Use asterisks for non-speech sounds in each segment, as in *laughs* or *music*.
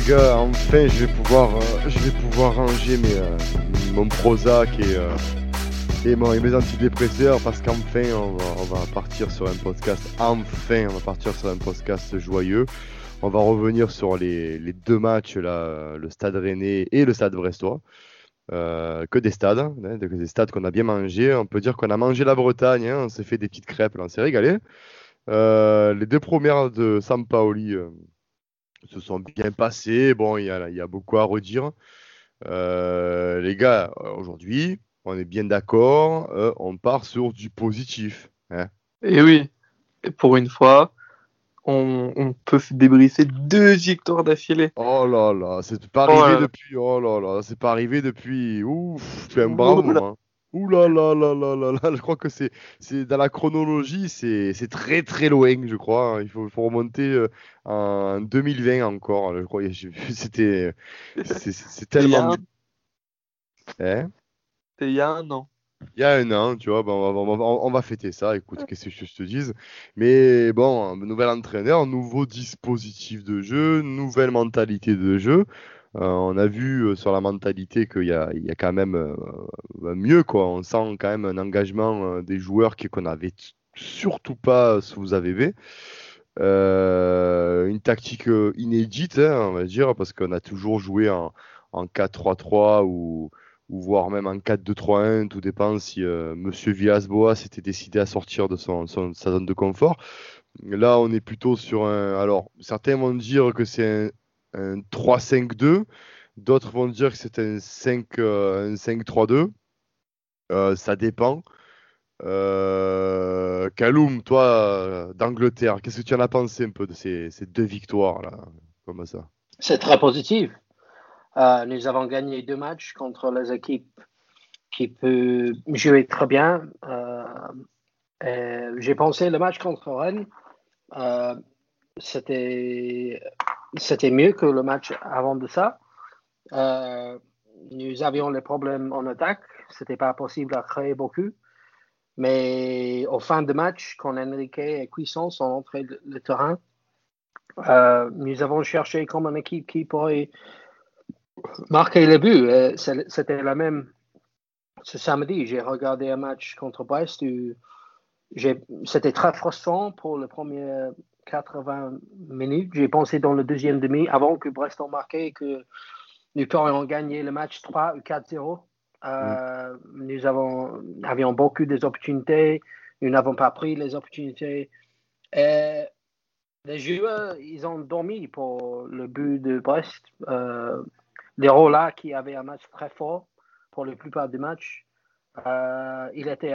Les gars, enfin je vais pouvoir, euh, je vais pouvoir ranger mes, euh, mon Prozac et, euh, et, mes antidépresseurs parce qu'enfin on va, partir sur un podcast, enfin on va partir sur un podcast joyeux. On va revenir sur les, deux matchs, là, le Stade Rennais et le Stade Brestois. que des stades, hein, des stades qu'on a bien mangé. On peut dire qu'on a mangé la Bretagne, hein, on s'est fait des petites crêpes, on s'est régalé. les deux premières de Sampaoli se sont bien passés. Bon, il y a, y a, beaucoup à redire. Euh, les gars, aujourd'hui, on est bien d'accord, euh, on part sur du positif. Hein. Et oui, et pour une fois, on, on, peut se débriefer deux victoires d'affilée. Oh là là, c'est pas arrivé depuis. Oh là là, c'est pas arrivé depuis. Ouf, un bravo. Hein. Ouh là là là là là là, je crois que c'est c'est dans la chronologie, c'est c'est très très loin, je crois. Hein. Il faut, faut remonter euh, en 2020 encore. Je crois *laughs* c'était c'est tellement. Hein? C'était il y a un an. Il y a un an, tu vois, on, va, on, va, fêter ça, écoute, qu'est-ce que je te dise. Mais bon, nouvel entraîneur, nouveau dispositif de jeu, nouvelle mentalité de jeu. Euh, on a vu euh, sur la mentalité qu'il y a, il y a quand même euh, mieux. Quoi. On sent quand même un engagement des joueurs qu'on n'avait surtout pas sous. Euh, une tactique inédite, hein, on va dire, parce qu'on a toujours joué en, en 4-3-3 ou, voire même en 4-2-3-1, tout dépend si euh, Monsieur Villas-Boas s'était décidé à sortir de son, sa zone de confort. Là, on est plutôt sur un. Alors, certains vont dire que c'est un, un 3-5-2. D'autres vont dire que c'est un 5-3-2. Euh, euh, ça dépend. Euh, Kaloum, toi, d'Angleterre, qu'est-ce que tu en as pensé un peu de ces, deux victoires-là comme ça? C'est très positif. Euh, nous avons gagné deux matchs contre les équipes qui peuvent jouer très bien. Euh, J'ai pensé le match contre Rennes, c'était c'était mieux que le match avant de ça. Euh, nous avions les problèmes en attaque. C'était pas possible à créer beaucoup. Mais au fin de match, quand Enrique et Cuisson sont entrés le, terrain, euh, nous avons cherché comme une équipe qui pourrait marquer le but. C'était la même ce samedi. J'ai regardé un match contre Brest. C'était très frustrant pour le premier 80 minutes. J'ai pensé dans le deuxième demi, avant que Brest ait marqué, que nous pourrions gagner le match 3 ou 4-0. Euh, mm. Nous avons, avions beaucoup d'opportunités. Nous n'avons pas pris les opportunités. Et les joueurs, ils ont dormi pour le but de Brest. Euh, les Rola qui avaient un match très fort pour la plupart des matchs. Euh, il était,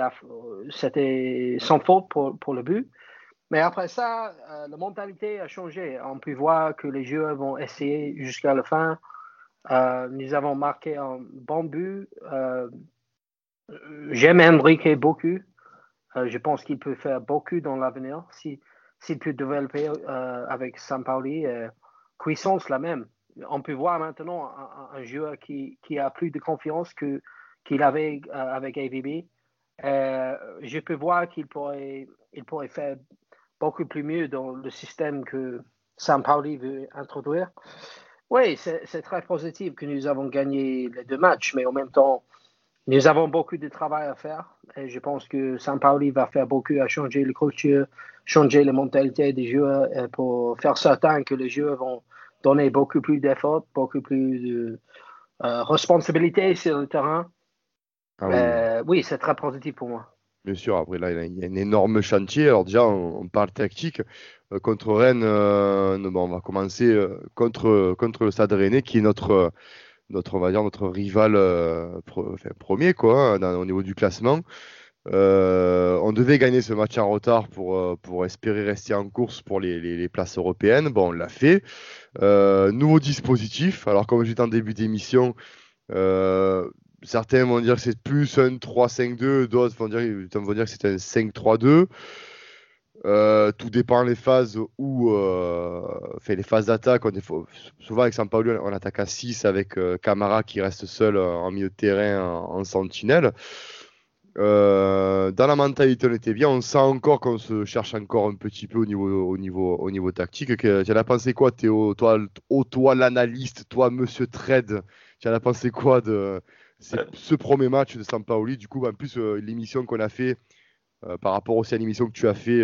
c'était sans faute pour, pour le but. Mais après ça, euh, la mentalité a changé. On peut voir que les joueurs vont essayer jusqu'à la fin. Euh, nous avons marqué un bon but. Euh, j'aime Enrique beaucoup. je pense qu'il peut faire beaucoup dans l'avenir s'il si, peut développer avec Sampaoli. Cuissance, la même. On peut voir maintenant un, joueur qui, qui, a plus de confiance qu'il avait avec AVB. je peux voir qu'il pourrait, il pourrait faire beaucoup plus mieux dans le système que Saint-Pauli veut introduire. Oui, c'est très positif que nous avons gagné les deux matchs, mais en même temps, nous avons beaucoup de travail à faire. Et je pense que Saint-Pauli va faire beaucoup à changer le culture, changer la mentalité des joueurs pour faire certain que les joueurs vont donner beaucoup plus d'efforts, beaucoup plus de euh, responsabilité sur le terrain. Ah oui, euh, oui c'est très positif pour moi. Bien sûr, après là, il y a un énorme chantier. Alors déjà, on, parle tactique. Euh, contre Rennes, euh, bon, on va commencer euh, contre, le Stade Rennais, qui est notre, rival premier quoi, hein, au niveau du classement. on devait gagner ce match en retard pour, espérer rester en course pour les places européennes. Bon, on l'a fait. nouveau dispositif. Alors, comme j'étais en début d'émission, certains vont dire que c'est plus un 3-5-2, d'autres vont dire, vont dire que c'est un 5-3-2. Euh, tout dépend des phases où, euh, fait les phases d'attaque. Souvent avec San Paulo, on attaque à 6 avec euh, Camara qui reste seul en milieu de terrain en, sentinelle. Euh, dans la mentalité, on était bien. On sent encore qu'on se cherche encore un petit peu au niveau tactique. Tu en as pensé quoi, Théo? Toi, toi l'analyste, toi, monsieur Trade, tu en as pensé quoi de ce premier match de Sampaoli Du coup, en plus, euh, l'émission qu'on a fait euh, par rapport aussi à l'émission que tu as fait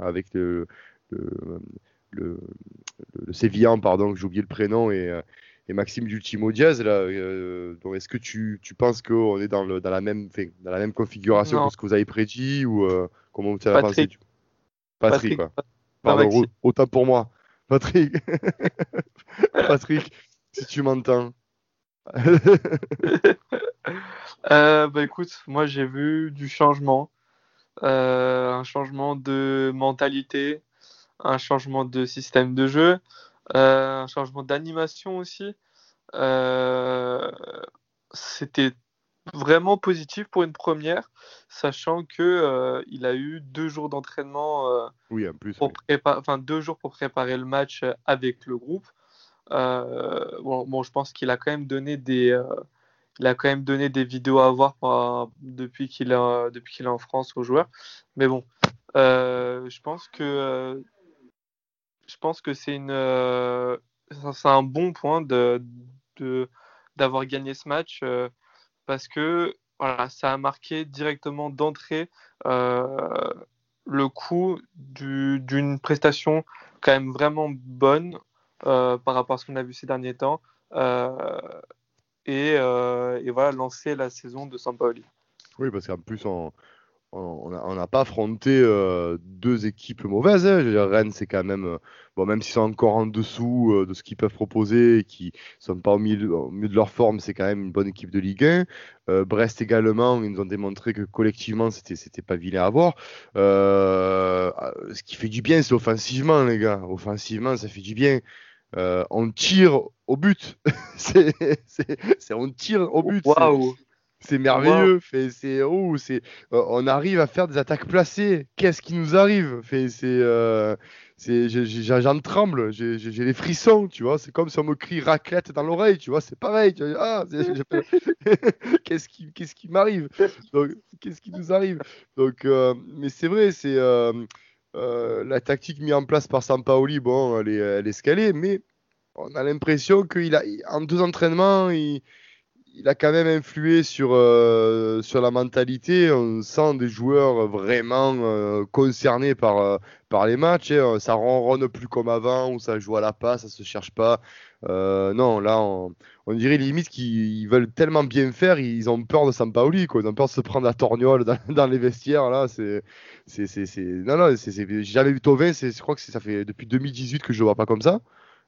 avec le, le, le, le Sévillan, pardon, j'ai oublié le prénom, et, et Maxime d'Ultimo Diaz. Là, euh, est-ce que tu, tu penses qu'on est dans, la même, dans la même configuration que ce que vous avez prédit ou euh, comment tu as pensé Patrick, quoi. Pardon, autant pour moi. *laughs* Patrick, Patrick, si tu m'entends. Euh, bah écoute, moi j'ai vu du changement, euh, un changement de mentalité, un changement de système de jeu. Euh, un changement d'animation aussi. C'était vraiment positif pour une première, sachant que il a eu deux jours d'entraînement. oui, en plus. Pour deux jours pour préparer le match avec le groupe. Bon, bon, je pense qu'il a quand même donné des, il a quand même donné des vidéos à voir depuis qu'il est depuis qu'il est en France aux joueurs. Mais bon, je pense que je pense que c'est une, euh, c'est un bon point de, d'avoir gagné ce match euh, parce que voilà, ça a marqué directement d'entrée euh, le coup d'une prestation quand même vraiment bonne par rapport à ce qu'on a vu ces derniers temps et, et, voilà lancer la saison de Sampaoli. Oui, parce qu'en plus on, n'a pas affronté euh, deux équipes mauvaises. Hein. Rennes, c'est quand même, euh, bon, même s'ils sont encore en dessous euh, de ce qu'ils peuvent proposer et qui sont pas au milieu, de leur forme, c'est quand même une bonne équipe de Ligue 1. Brest également, ils nous ont démontré que collectivement, c'était, c'était pas vilain à voir. ce qui fait du bien, c'est offensivement, les gars. Offensivement, ça fait du bien. *laughs* on tire au but. c'est, on tire au but. Waouh! C'est merveilleux. C'est, oh, c'est, euh, on arrive à faire des attaques placées. Qu'est-ce qui nous arrive? Fait, c'est, euh, c'est, j'en tremble. J'ai, les frissons, tu vois. C'est comme si on me crie raclette dans l'oreille, tu vois. C'est pareil. Tu vois, ah, *laughs* qu'est-ce qui, qu'est-ce qui m'arrive? Qu'est-ce qui nous arrive? Donc, euh, mais c'est vrai, c'est la tactique mise en place par Sampaoli. Bon, elle est, elle mais on a l'impression qu'il a, en deux entraînements, il il a quand même influé sur, euh, sur la mentalité. On sent des joueurs vraiment euh, concernés par, euh, par les matchs. Hein. Ça ronronne plus comme avant, où ça joue à la passe, ça se cherche pas. non, là, on, dirait limite qu'ils veulent tellement bien faire, ils ont peur de Sampaoli, quoi. Ils ont peur de se prendre la torgnole dans, *laughs* les vestiaires. Là, c'est, c'est, c'est, non, non, j'ai jamais vu Tovin. Je crois que ça fait depuis 2018 que je le vois pas comme ça,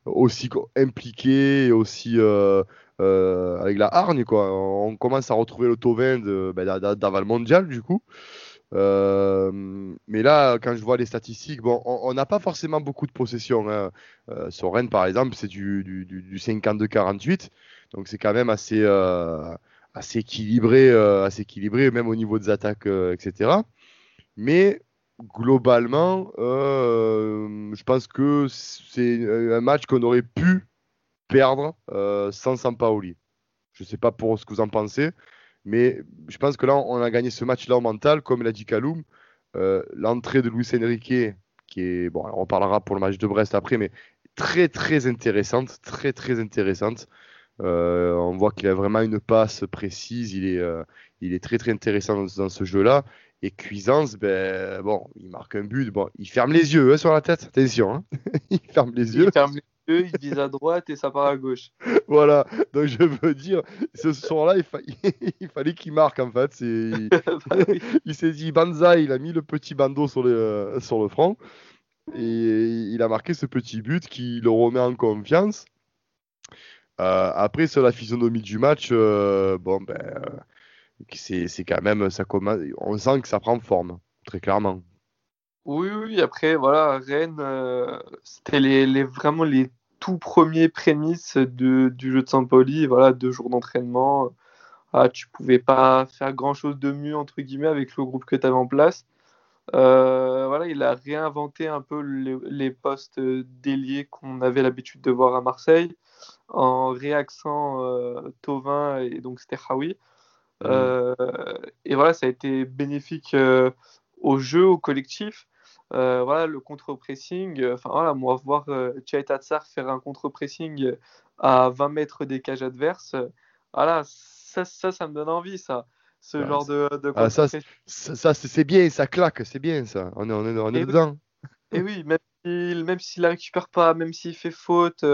aussi impliqué, aussi euh, avec la hargne. Quoi. On commence à retrouver le Tovin ben, d'avant le mondial, du coup. Euh, mais là, quand je vois les statistiques, bon, on n'a pas forcément beaucoup de possession. Hein. Euh, sur par exemple, c'est du 52-48. Donc c'est quand même assez, assez, équilibré, assez équilibré, même au niveau des attaques, etc. Mais globalement, je pense que c'est un match qu'on aurait pu perdre euh, sans Sampaoli. Je ne sais pas pour ce que vous en pensez, mais je pense que là, on a gagné ce match-là au mental, comme l'a dit Kaloum. Euh, l'entrée de Luis Enrique, qui est, bon, on parlera pour le match de Brest après, mais très très intéressante, très très intéressante. Euh, on voit qu'il a vraiment une passe précise, il est, il est très très intéressant dans, ce jeu-là. Et Cuisance, ben, bon, il marque un but, bon, il ferme les yeux hein, sur la tête, attention, hein. *laughs* il ferme les yeux. Il ferme les eux, ils disent à droite et ça part à gauche. *laughs* Voilà, donc je veux dire, ce soir-là, il, *laughs* fallait qu'il marque en fait. *laughs* Il, bah il s'est dit Banza, il a mis le petit bandeau sur le, euh, sur le front et il a marqué ce petit but qui le remet en confiance. Euh, après, sur la physionomie du match, euh, bon, ben, c'est quand même, ça commence, on sent que ça prend forme, très clairement. Oui, oui, après, voilà, Rennes, euh, c'était les, vraiment les tout premiers prémices de, du jeu de Saint-Pauli. Voilà, deux jours d'entraînement. Ah, tu pouvais pas faire grand-chose de mieux, entre guillemets, avec le groupe que tu avais en place. Euh, voilà, il a réinventé un peu les, postes déliés qu'on avait l'habitude de voir à Marseille, en réaxant euh, Tovin et donc Sterhaoui. Mm. et voilà, ça a été bénéfique au jeu, au collectif. Voilà, le contre-pressing. Enfin voilà, moi voir euh, Tatsar faire un contre-pressing à 20 mètres des cages adverses, voilà, ça, ça, ça me donne envie, ça. Ce genre de, de ah, ça, ça, c'est bien, ça claque, c'est bien ça. On est, on est, on est dedans. Et oui, même s'il même s'il la récupère pas, même s'il fait faute,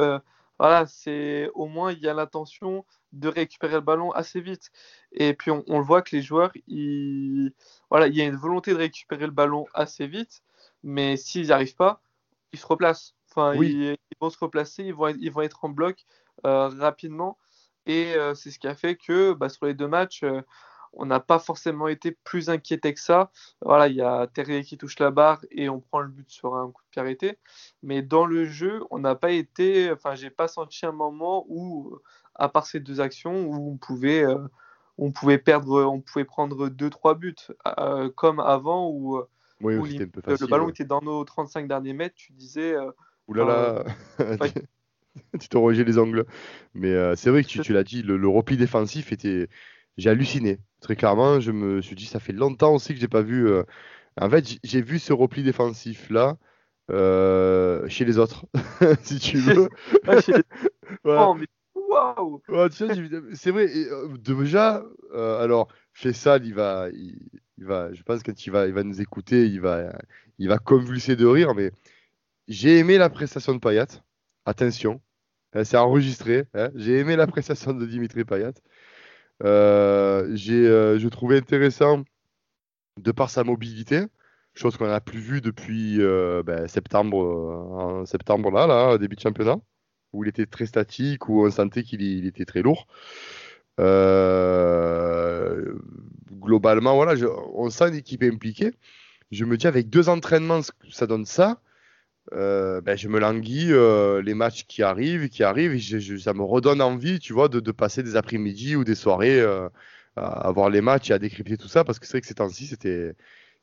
voilà, c'est au moins il y a l'intention de récupérer le ballon assez vite. Et puis on, le voit que les joueurs, il voilà, il y a une volonté de récupérer le ballon assez vite, mais s'ils n'y arrivent pas, ils se replacent. Enfin, ils, vont se replacer, ils vont, ils vont être en bloc euh, rapidement. Et euh, c'est ce qui a fait que bah, sur les deux matchs, euh, on n'a pas forcément été plus inquiété que ça. Voilà, il y a Terrier qui touche la barre et on prend le but sur un coup de pied arrêté. Mais dans le jeu, on n'a pas été, enfin, j'ai pas senti un moment où, à part ces deux actions, où on pouvait, on pouvait perdre, on pouvait prendre deux trois buts, comme avant où oui, le ballon était dans nos 35 derniers mètres, tu disais. Euh, Oulala, *laughs* tu te les angles. Mais euh, c'est vrai que tu, l'as dit, le, repli défensif était. J'ai halluciné. Très clairement, je me suis dit, ça fait longtemps aussi que j'ai pas vu. Euh, en fait, j'ai vu ce repli défensif là chez les autres, *laughs* si tu veux. *laughs* oh, mais waouh C'est vrai. déjà, alors, Fessal, il va, il va, je pense que quand il va, il va nous écouter, il va, il va convulser de rire. Mais j'ai aimé la prestation de Payat. Attention, hein, c'est enregistré. Hein. J'ai aimé la prestation de Dimitri Payat. Euh, j'ai, euh, je trouvais intéressant de par sa mobilité, chose qu'on n'a plus vue depuis euh, ben, septembre, en septembre là, là, début de championnat, où il était très statique, où on sentait qu'il était très lourd. Euh, globalement, voilà, on sent une équipe impliquée. Je me dis, avec deux entraînements, ça donne ça. Euh, ben, je me languis euh, les matchs qui arrivent, qui arrivent, et ça me redonne envie, tu vois, de, passer des après-midi ou des soirées à, voir les matchs et à décrypter tout ça, parce que c'est vrai que ces temps-ci, c'était,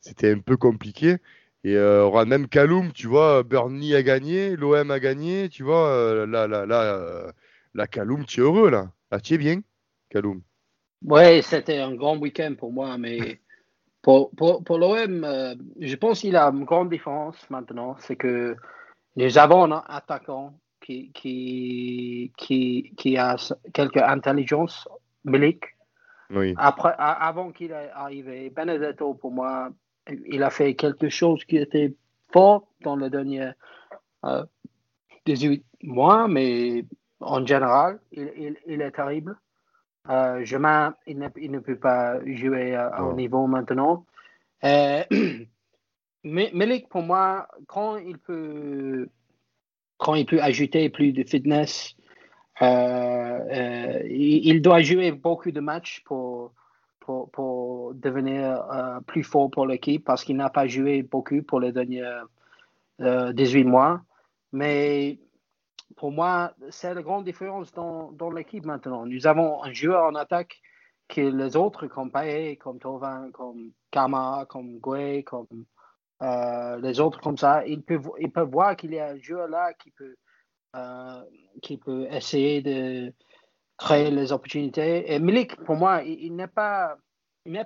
c'était un peu compliqué. Et même Kaloum, tu vois, Burnley a gagné, l'OM a gagné, tu vois, là, là, là, là, Kaloum, tu es heureux, là, là, tu es bien. Kaloum Oui, c'était un grand week-end pour moi, mais *laughs* pour, pour, pour l'OM, euh, je pense qu'il a une grande différence maintenant. C'est que nous avons un attaquant qui, qui, qui, qui a quelque intelligence, Milik. Oui. Après, avant qu'il arrive, Benedetto, pour moi, il a fait quelque chose qui était fort dans les derniers euh, 18 mois, mais en général, il, il, il est terrible. Euh, il ne, il ne, peut pas jouer à, haut niveau maintenant. Euh, *clears throat* Melik, pour moi, quand il peut, quand il peut ajouter plus de fitness, euh, euh il, doit jouer beaucoup de matchs pour, pour, pour devenir euh, plus fort pour l'équipe parce qu'il n'a pas joué beaucoup pour les derniers 18 mois. Mais pour moi, c'est la grande différence dans, dans l'équipe maintenant. Nous avons un joueur en attaque que les autres, comme Paye, comme Tovin, comme Kama, comme Goué, comme euh, les autres comme ça, ils peuvent, ils peuvent voir qu'il y a un joueur là qui peut, euh, qui peut essayer de créer les opportunités. Et Milik, pour moi, il, n'est pas,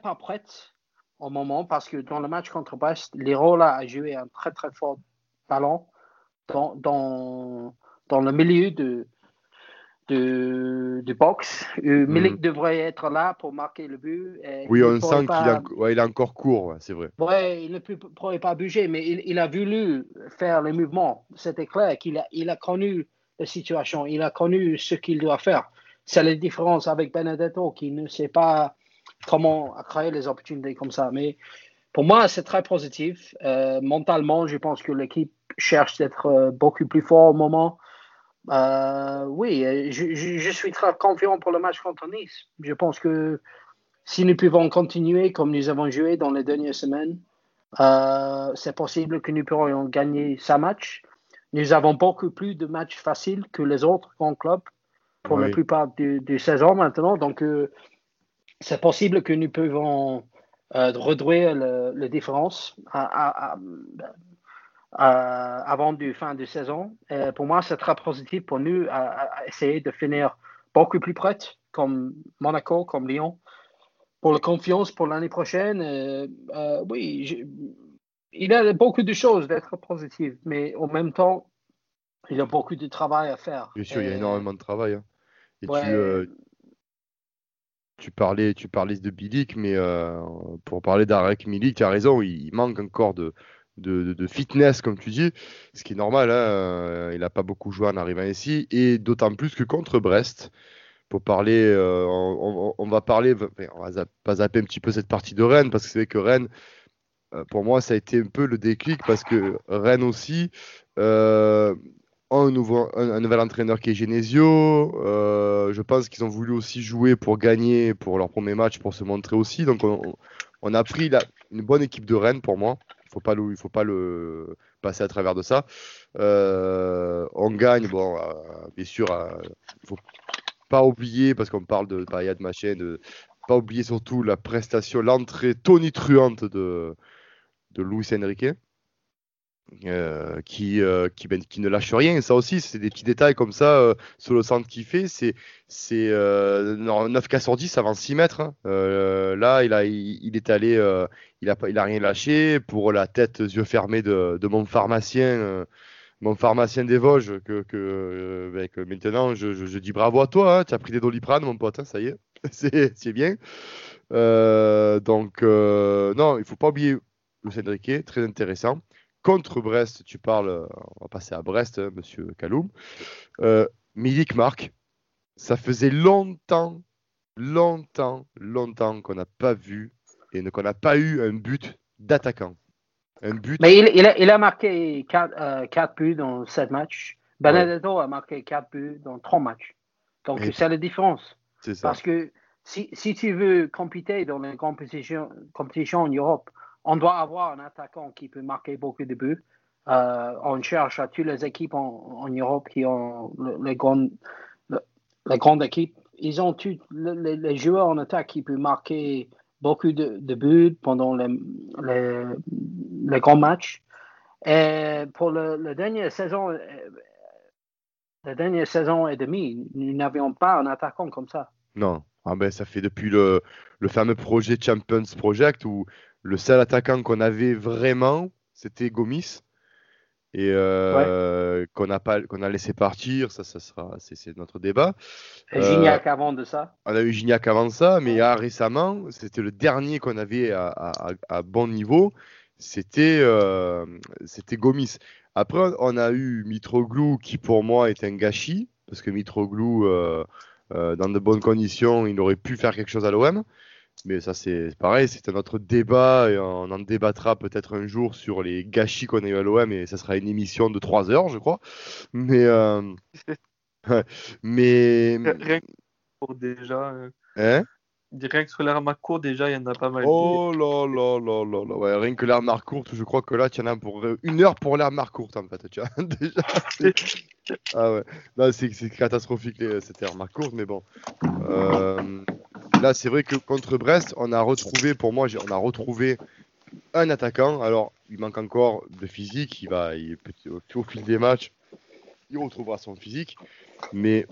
pas prêt au moment parce que dans le match contre Brest, Liro a joué un très très fort ballon dans, dans dans le milieu de, de, de box. Euh, mhm. Milik devrait être là pour marquer le but. oui, on sent qu'il est encore court, c'est vrai. Oui, il ne pourrait pas bouger, mais il, il, a voulu faire le mouvement. C'était clair qu'il a, il a connu la situation, il a connu ce qu'il doit faire. C'est la différence avec Benedetto qui ne sait pas comment créer les opportunités comme ça. Mais pour moi, c'est très positif. Euh, mentalement, je pense que l'équipe cherche d'être euh, beaucoup plus fort au moment. Euh, oui, euh, je, suis très confiant pour le match contre Nice. Je pense que si nous pouvons continuer comme nous avons joué dans les dernières semaines, euh, c'est possible que nous pourrions gagner ce match. Nous avons beaucoup plus de matchs faciles que les autres grands clubs pour la plupart du, du, saison maintenant. Donc, c'est possible que nous pouvons réduire la différence à, euh, avant du fin de saison. Et pour moi, c'est très positif pour nous à, essayer de finir beaucoup plus près, comme Monaco, comme Lyon. pour la confiance pour l'année prochaine, oui, il a beaucoup de choses d'être positif, mais en même temps, il a beaucoup de travail à faire. Bien sûr, il y a énormément de travail. Hein. Et tu, tu, parlais, tu parlais de Bilic, mais pour parler d'Arek Milik, tu as raison, il manque encore de, de, fitness, comme tu dis, ce qui est normal. Hein, euh, il n'a pas beaucoup joué en arrivant ici, et d'autant plus que contre Brest, pour parler, euh, on, va parler, on va pas zapper un petit peu cette partie de Rennes, parce que c'est vrai que Rennes, euh, pour moi, ça a été un peu le déclic, parce que Rennes aussi, un, nouvel entraîneur qui est Genesio. je pense qu'ils ont voulu aussi jouer pour gagner pour leur premier match, pour se montrer aussi. Donc on, a pris une bonne équipe de Rennes pour moi faut pas il faut pas le passer à travers de ça. Euh, on gagne, bon, euh, bien sûr, il euh, faut pas oublier, parce qu'on parle de Payet, machin, de pas oublier surtout la prestation, l'entrée tonitruante de, de Luis Enrique. Euh, qui, euh, ben, qui, ne lâche rien. Ça aussi, c'est des petits détails comme ça euh, sur le centre qu'il fait. C'est, c'est 9 cas sur 10 avant 6 mètres. Hein. là, il, a, il, est allé, il, a, il a rien lâché pour la tête, yeux fermés de, mon pharmacien. mon pharmacien des Vosges, que, que, ben, maintenant je, je, dis bravo à toi, hein. tu as pris des doliprane, mon pote, hein, ça y est, *laughs* c'est, bien. donc, non, il faut pas oublier le Cédric, très intéressant contre Brest, tu parles, euh, on va passer à Brest, hein, monsieur Kaloum. Euh, Milik Marc, ça faisait longtemps, longtemps, longtemps qu'on n'a pas vu et qu'on n'a pas eu un but d'attaquant. Un but. Mais il, a, marqué 4, euh, buts dans 7 matchs. Benedetto a marqué 4 buts dans 3 matchs. Donc c'est la différence. C'est ça. Parce que si, si, tu veux compéter dans les compétitions, compétitions en Europe, on doit avoir un attaquant qui peut marquer beaucoup de buts. Euh, on cherche à toutes les équipes en, Europe qui ont les grandes, grandes équipes. Ils ont tous les, joueurs en attaque qui peuvent marquer beaucoup de, buts pendant les, les, grands matchs. Et pour la dernière saison, euh, la dernière saison et demie, nous n'avions pas un attaquant comme ça. Non, ah ben, ça fait depuis le, le fameux projet Champions Project où le seul attaquant qu'on avait vraiment, c'était Gomis. Et euh, qu'on a pas qu'on a laissé partir, ça, ça sera, c'est notre débat. Et Gignac euh, avant de ça? On a eu Gignac avant ça, mais récemment, c'était le dernier qu'on avait à, bon niveau, c'était euh, c'était Gomis. Après, on a eu Mitroglou qui pour moi est un gâchis parce que Mitroglou, dans de bonnes conditions, il aurait pu faire quelque chose à l'OM. Mais ça, c'est pareil, c'est un autre débat et on en débattra peut-être un jour sur les gâchis qu'on a eu à l'OM et ça sera une émission de 3 heures, je crois. Mais. Euh... *laughs* mais. Rien que pour déjà. Euh, hein? Rien que sur l'air court, déjà, il y en a pas mal. Oh là là là là là. Ouais, rien que l'air courte, je crois que là, tu en as pour euh, une heure pour l'air courte, en fait. Tu vois, *laughs* déjà. ah ouais. c'est catastrophique, cette air courte, mais bon. Euh là, c'est vrai que contre Brest, on a retrouvé, pour moi, on a retrouvé un attaquant. Alors, il manque encore de physique. Il va, il, au fil des matchs, il retrouvera son physique. Mais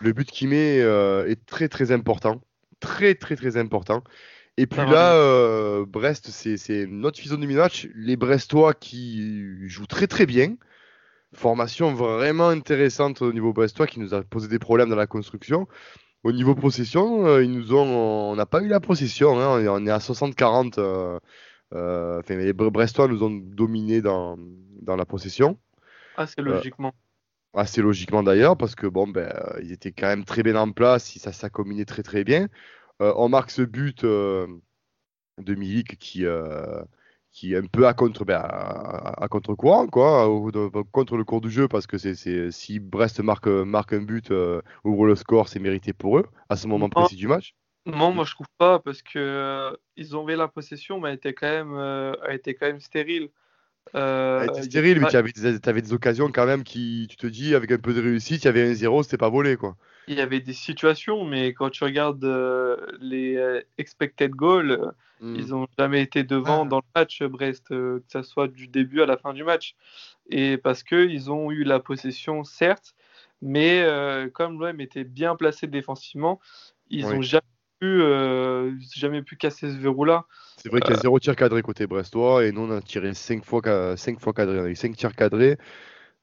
le but qu'il met euh, est très très important. Très très très important. Et puis là, euh, Brest, c'est notre physionomie de match. Les Brestois qui jouent très très bien. Formation vraiment intéressante au niveau brestois qui nous a posé des problèmes dans la construction. Au niveau possession, euh, ils nous ont, on n'a pas eu la possession. Hein, on est à 60-40. Euh, euh, les Brestois nous ont dominé dans, dans la possession. Assez logiquement. assez logiquement d'ailleurs, parce que bon, ben, ils étaient quand même très bien en place, ça, ça combinait très très bien. on marque ce but de Milik qui, qui est un peu à contre ben, à, contre courant quoi contre le cours du jeu parce que c'est si Brest marque marque un but euh, ouvre le score c'est mérité pour eux à ce moment précis du match. Non moi je trouve pas parce que euh, ils ont la possession mais elle était quand même euh, elle était quand même stérile elle était stérile mais tu avais, avais, des occasions quand même qui tu te dis avec un peu de réussite il y avait un zéro c'était pas volé quoi il y avait des situations, mais quand tu regardes euh, les euh, expected goals, hmm. ils n'ont jamais été devant ah. dans le match Brest, euh, que ce soit du début à la fin du match. Et parce qu'ils ont eu la possession, certes, mais comme l'OM était bien placé défensivement, ils n'ont jamais pu, euh, jamais pu casser ce verrou-là. C'est vrai qu'il y a zéro tir cadré côté brestois et nous on a tiré 5 fois, 5 fois cadré. On a eu 5 tirs cadrés.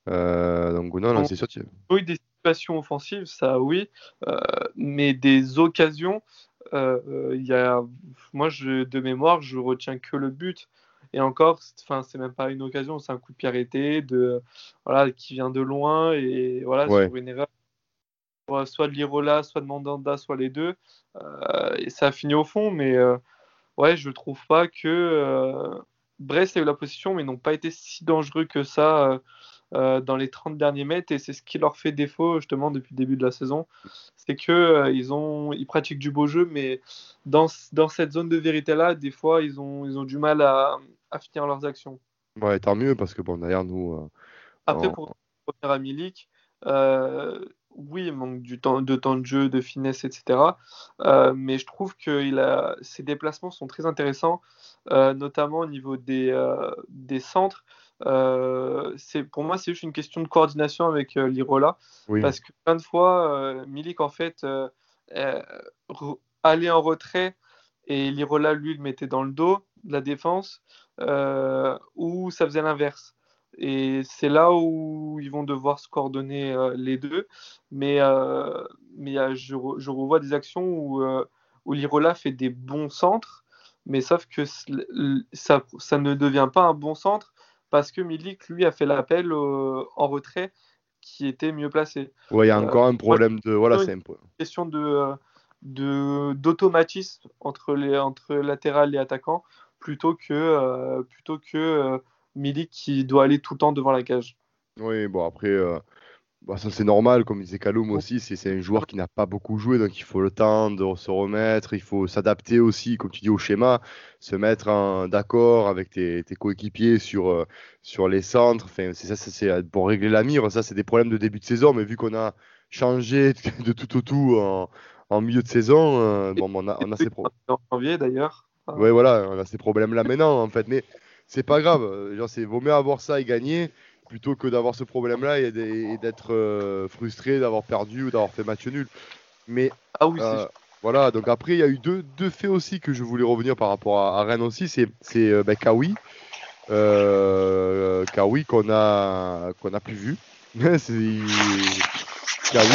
donc non, c'est sûr. Oui, des situations offensives, ça oui. mais des occasions, il y a... moi je, de mémoire, je retiens que le but. Et encore, enfin, c'est même pas une occasion, c'est un coup de pied arrêté de, voilà, qui vient de loin et voilà, sur une erreur soit de Lirola, soit de Mandanda, soit les deux. Euh, et ça a fini au fond, mais euh, ouais, je trouve pas que euh, Brest a eu la position, mais n'ont pas été si dangereux que ça dans les 30 derniers mètres. Et c'est ce qui leur fait défaut justement depuis le début de la saison. C'est que ils, ont, ils pratiquent du beau jeu, mais dans, dans cette zone de vérité-là, des fois, ils ont, ils ont du mal à, à finir leurs actions. Ouais, tant mieux, parce que bon, derrière nous. Après, pour revenir à Milik, euh, oui, il manque du temps, de temps de jeu, de finesse, etc. Euh, mais je trouve que a, ses déplacements sont très intéressants, euh, notamment au niveau des, euh, des centres. pour moi, c'est juste une question de coordination avec l'Irola. Parce que plein de fois, Milik, en fait, allait en retrait et l'Irola, lui, le mettait dans le dos de la défense, ou ça faisait l'inverse. Et c'est là où ils vont devoir se coordonner euh, les deux. Mais, euh, mais je, je, revois des actions où, euh, où l'Irola fait des bons centres, mais sauf que ça, ça ne devient pas un bon centre parce que Milik, lui, a fait l'appel en retrait qui était mieux placé. Oui, il y a encore un problème de. Voilà, c'est une question de d'automatisme entre les entre latéral et attaquant plutôt que plutôt que Milik qui doit aller tout le temps devant la cage. Oui, bon après, euh, bah, ça c'est normal, comme disait Kaloum aussi, c'est un joueur qui n'a pas beaucoup joué, donc il faut le temps de se remettre, il faut s'adapter aussi, comme tu dis, au schéma, se mettre d'accord avec tes, coéquipiers sur, euh, sur les centres. Enfin, c'est ça, c'est pour régler la mire, ça c'est des problèmes de début de saison, mais vu qu'on a changé *laughs* de tout au tout en, milieu de saison, euh, bon, on a, on a ces problèmes. *laughs* En janvier d'ailleurs. Oui, voilà, on a ces problèmes-là maintenant, en fait. Mais c'est pas grave. Euh, genre, c'est vaut mieux avoir ça et gagner plutôt que d'avoir ce problème-là et, d'être euh, frustré d'avoir perdu ou d'avoir fait match nul. Mais ah oui, euh, voilà. Donc après, il y a eu deux, deux, faits aussi que je voulais revenir par rapport à, Rennes aussi. C'est c'est ben, Kawi, Kawi qu'on a qu'on a plus vu. *laughs* Kawi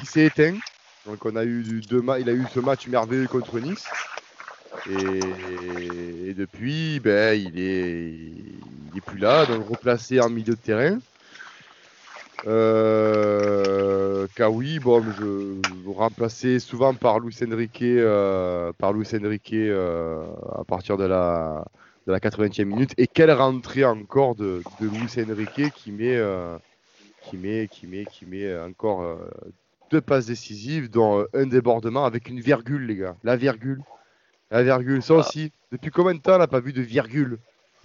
qui s'est éteint. Donc on a eu deux il a eu ce match merveilleux contre Nice. Et, depuis, ben, il est, il est plus là, donc replacé en milieu de terrain. Euh, Kawi, bon, je remplacé souvent par Luis Enrique, euh, par Luis Enrique euh, à partir de la, de la 80e minute. Et quelle rentrée encore de, de Luis Enrique qui met, qui met, qui met, qui met encore deux passes décisives, dont un débordement avec une virgule, les gars. La virgule. La virgule, ça ah. aussi. Depuis combien de temps on n'a pas vu de virgule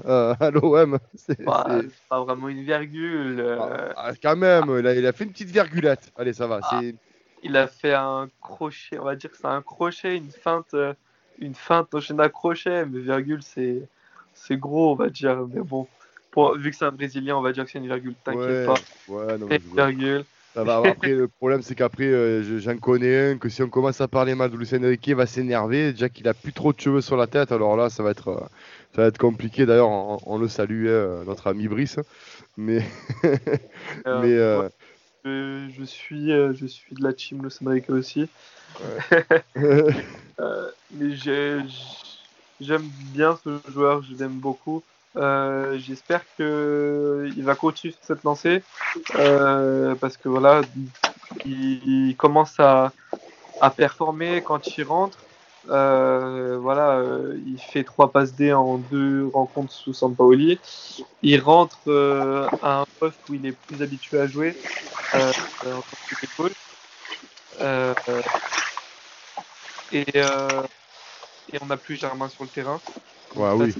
euh, à l'OM *laughs* C'est pas vraiment une virgule. Euh. Ah, ah, quand même, il a, fait une petite virgulette. Allez, ça va. Il a fait un crochet, on va dire que c'est un crochet, une feinte, euh, une feinte enchaînée à crochet, mais virgule, c'est c'est gros, on va dire. Mais bon, vu que c'est un Brésilien, on va dire que c'est une virgule. T'inquiète pas. Ouais, non, virgule. Après, le problème, c'est qu'après, euh, j'en connais un que si on commence à parler mal de Lucien Enrique, il va s'énerver. Déjà qu'il a plus trop de cheveux sur la tête, alors là, ça va être, euh, ça va être compliqué. D'ailleurs, on, le salue, hein, notre ami Brice. Mais, *laughs* euh, mais je, suis, je suis de la team Lucien Enrique aussi. *laughs* mais j'aime bien ce joueur, je l'aime beaucoup. Euh, j'espère qu'il va continuer sur cette lancée euh, parce que voilà, il, commence à, à, performer quand il rentre. Euh, voilà, il fait trois passes D en deux rencontres sous Sampaoli. Il rentre à un poste où il est plus habitué à jouer en tant que et, et on n'a plus Germain sur le terrain. Ouais, oui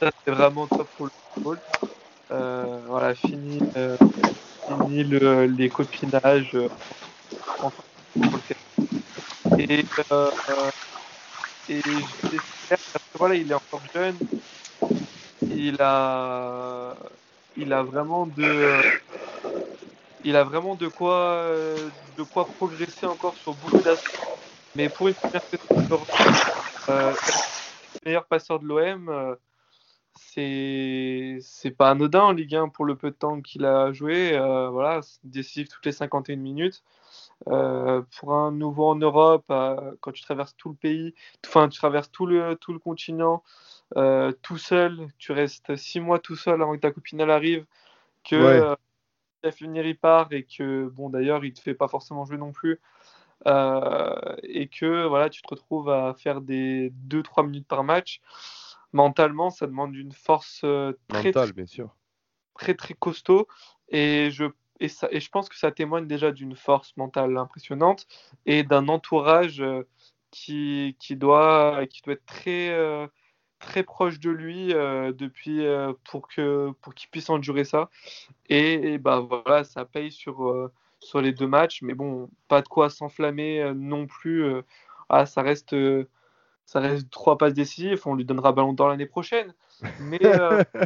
c'est vraiment top pour le football. Euh, voilà, fini, euh, fini le, les copinages euh, et, euh, et j'espère que voilà, il est encore jeune. Il a, il a vraiment de, il a vraiment de quoi, de quoi progresser encore sur beaucoup d'aspects. Mais pour une première saison, euh, meilleur passeur de l'OM, c'est c'est pas anodin en Ligue 1 pour le peu de temps qu'il a joué. Euh, voilà, décisif toutes les 51 minutes. Euh, pour un nouveau en Europe, euh, quand tu traverses tout le pays, enfin tu traverses tout le, tout le continent, euh, tout seul, tu restes six mois tout seul avant que ta copine elle arrive, que Ouais. finir il part et que bon d'ailleurs il te fait pas forcément jouer non plus. Et que voilà, tu te retrouves à faire des 2-3 minutes par match. Mentalement, ça demande une force euh, très, Mental, bien sûr. très très costaud. Et je et ça et je pense que ça témoigne déjà d'une force mentale impressionnante et d'un entourage euh, qui, qui doit qui doit être très euh, très proche de lui depuis pour que pour qu'il puisse endurer ça. Et, et bah voilà ça paye sur sur les deux matchs. Mais bon pas de quoi s'enflammer non plus ah ça reste ça reste trois passes décisives on lui donnera ballon d'or l'année prochaine mais *laughs* euh, Oh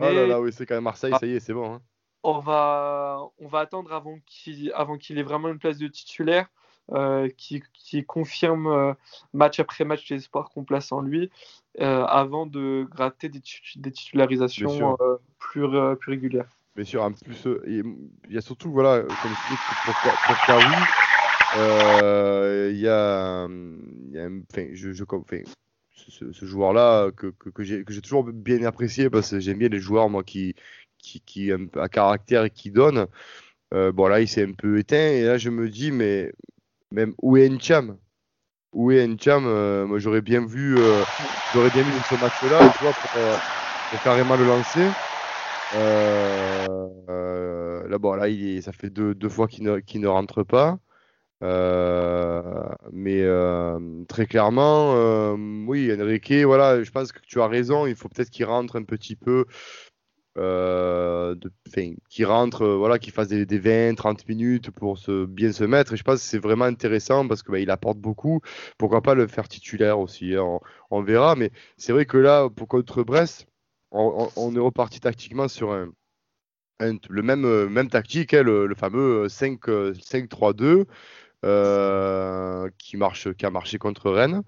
là mais- là, oui, c'est quand même Marseille, Ah. ça y est, c'est bon. hein. on va, on va attendre avant qu'il avant qu'il ait vraiment une place de titulaire, euh, qui, qui confirme euh, match après match les espoirs qu'on place en lui, euh, avant de gratter des, titularisations plus, plus régulières. Bien sûr, en plus, il y a surtout, voilà, comme je dis, pour, pour il y a, y a enfin, je, je, enfin, ce, ce joueur-là que, que, que j'ai toujours bien apprécié parce que j'aime bien les joueurs, moi, qui, qui, qui à caractère et qui donnent. Euh, bon, là, il s'est un peu éteint et là, je me dis, mais même où est Ncham? Où est Ncham? Euh, moi, j'aurais bien vu, euh, j'aurais bien vu ce match-là, tu vois, pour, euh, pour carrément le lancer. Euh, euh, là, bon, là, il ça fait deux, deux fois qu'il ne, qu'il ne rentre pas. Euh, mais euh, très clairement, euh, oui, Enrique, voilà, je pense que tu as raison. Il faut peut-être qu'il rentre un petit peu, euh, qu'il rentre, euh, voilà, qu'il fasse des, des 20, 30 minutes pour bien se mettre. Et je pense que c'est vraiment intéressant parce que bah, apporte beaucoup. Pourquoi pas le faire titulaire aussi, hein, on, verra. Mais c'est vrai que là, pour contre Brest, on, est reparti tactiquement sur le même, même tactique, hein, le, le fameux 5, euh, 5-3-2 euh, qui, marche, qui a marché contre Rennes,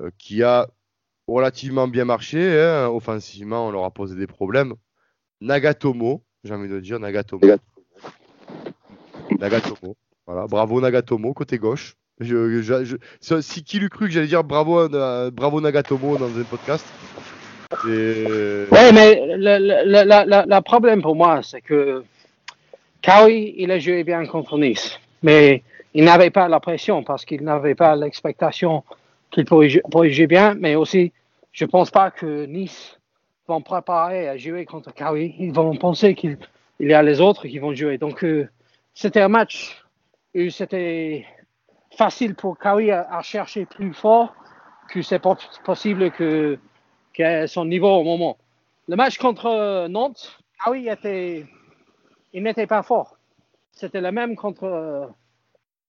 euh, qui a relativement bien marché. hein. Offensivement, on leur a posé des problèmes. Nagatomo, j'ai envie de dire Nagatomo. Nagatomo. Voilà, bravo Nagatomo, côté gauche. Si- qui l'eût cru que j'allais dire bravo, euh, bravo Nagatomo dans un podcast Et- mais le problème pour moi, c'est que Kawi, il a joué bien contre Nice, mais il n'avait pas la pression parce qu'il n'avait pas l'expectation qu'il pourrait, jou- pourrait jouer bien, mais aussi, je ne pense pas que Nice vont préparer à jouer contre Kawi. Ils vont penser qu'il il y a les autres qui vont jouer. Donc, euh, c'était un match où c'était facile pour Kawi à, chercher plus fort que c'est possible que que son niveau au moment. Le match contre Nantes, il, était, il n'était pas fort. C'était le même contre euh,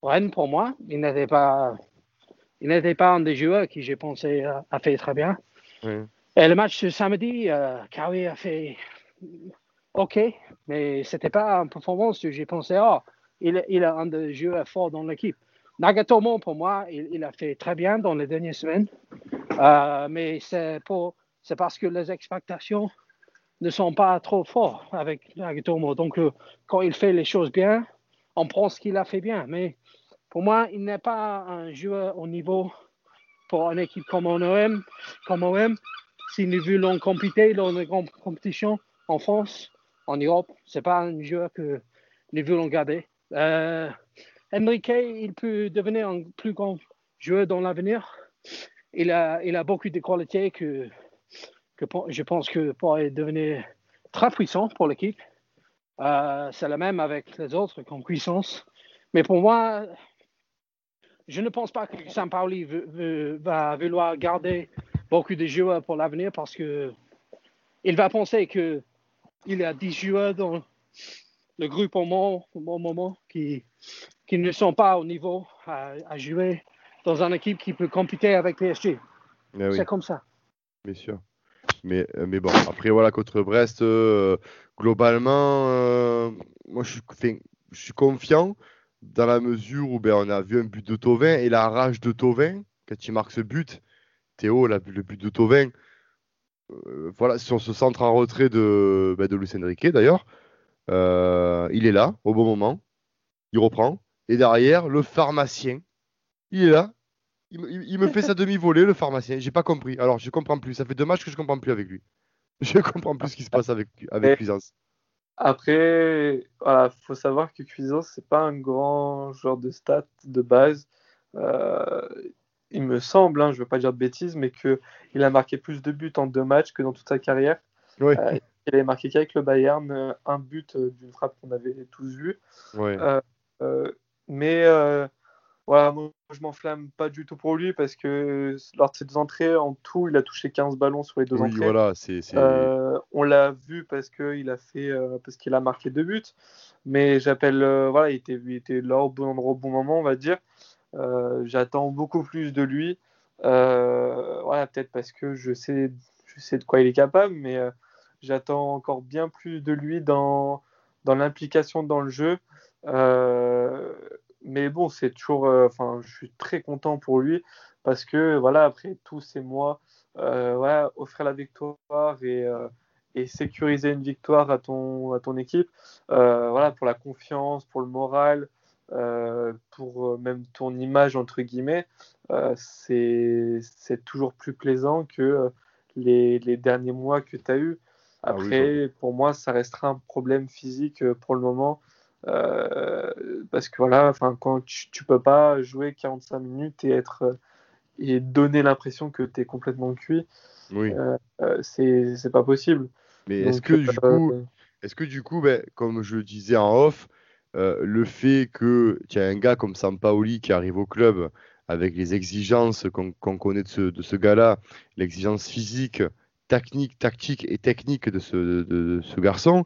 Rennes pour moi. Il n'était pas, il n'était pas un des joueurs qui, j'ai pensé, a, a fait très bien. Et le match de samedi, euh, Kawi a fait OK, mais c'était pas une performance que j'ai pensé, oh, il, il est un des joueurs forts dans l'équipe. Nagatomo, pour moi, il, il a fait très bien dans les dernières semaines. Euh, mais c'est pour c'est parce que les expectations ne sont pas trop fortes avec Nagatomo. Donc, euh, quand il fait les choses bien, on pense qu'il a fait bien. Mais pour moi, il n'est pas un joueur au niveau pour une équipe comme OM. Comme OM. Si nous voulons compéter dans les grandes compétitions en France, en Europe, c'est pas un joueur que nous voulons garder. Euh, Enrique, il peut devenir un plus grand joueur dans l'avenir il a, a beaucoup de qualités que, je pense que pourrait devenir très puissant pour l'équipe. Euh, c'est le même avec les autres comme puissance. Mais pour moi, je ne pense pas que Saint-Pauli veut- veut- va vouloir garder beaucoup de joueurs pour l'avenir parce que il va penser que il y a 10 joueurs dans le groupe au moment, au moment qui, qui ne sont pas au niveau à, à jouer dans une équipe qui peut compéter avec PSG. Ah oui. C'est comme ça. Bien sûr. Mais, mais bon, après, voilà, contre Brest, euh, globalement, euh, moi, je suis, enfin, je suis confiant. Dans la mesure où ben, on a vu un but de Tovin et la rage de Tovin, quand il marque ce but, Théo, le but de Tovin, euh, voilà, sur ce centre en retrait de, ben, de Luis Enrique d'ailleurs, euh, il est là au bon moment, il reprend, et derrière, le pharmacien, il est là, il, me fait sa *laughs* demi-volée, le pharmacien, j'ai pas compris, alors je comprends plus, ça fait deux matchs que je comprends plus avec lui. *laughs* Je comprends plus ce qui se passe avec, avec Cuisance. Après, il faut savoir que Cuisance, c'est pas un grand joueur de stats de base. Euh, il me semble, hein, je ne veux pas dire de bêtises, mais qu'il a marqué plus de buts en deux matchs que dans toute sa carrière. Euh, il avait marqué qu'avec le Bayern euh, un but d'une frappe qu'on avait tous vue. mais voilà, moi, je m'enflamme pas du tout pour lui parce que lors de ses deux entrées, en tout, il a touché 15 ballons sur les deux oui, entrées. Voilà, c'est, euh, on l'a vu parce qu'il a fait, euh, parce qu'il a marqué deux buts. Mais j'appelle, euh, voilà, il était, il était là au bon endroit au bon moment, on va dire. j'attends beaucoup plus de lui. voilà, peut-être parce que je sais, je sais de quoi il est capable, mais j'attends encore bien plus de lui dans, dans l'implication dans le jeu. Euh, mais bon, c'est toujours. Euh, enfin, je suis très content pour lui parce que voilà, après tous ces mois, euh, offrir la victoire et, euh, et, sécuriser une victoire à ton, à ton équipe, voilà, pour la confiance, pour le moral, pour même ton image entre guillemets, c'est toujours plus plaisant que les, les derniers mois que tu as eu. Ah après, pour moi, ça restera un problème physique pour le moment. Euh, parce que voilà, enfin, quand tu, tu, peux pas jouer 45 minutes et être et donner l'impression que tu es complètement cuit, oui. Euh, euh, c'est pas possible. Mais est-ce que, du coup, est-ce que du coup, ben, comme je le disais en off, le fait que tu as un gars comme Sampaoli qui arrive au club avec les exigences qu'on connaît de ce, de ce gars-là, l'exigence physique, technique, tactique et technique de ce, de ce garçon,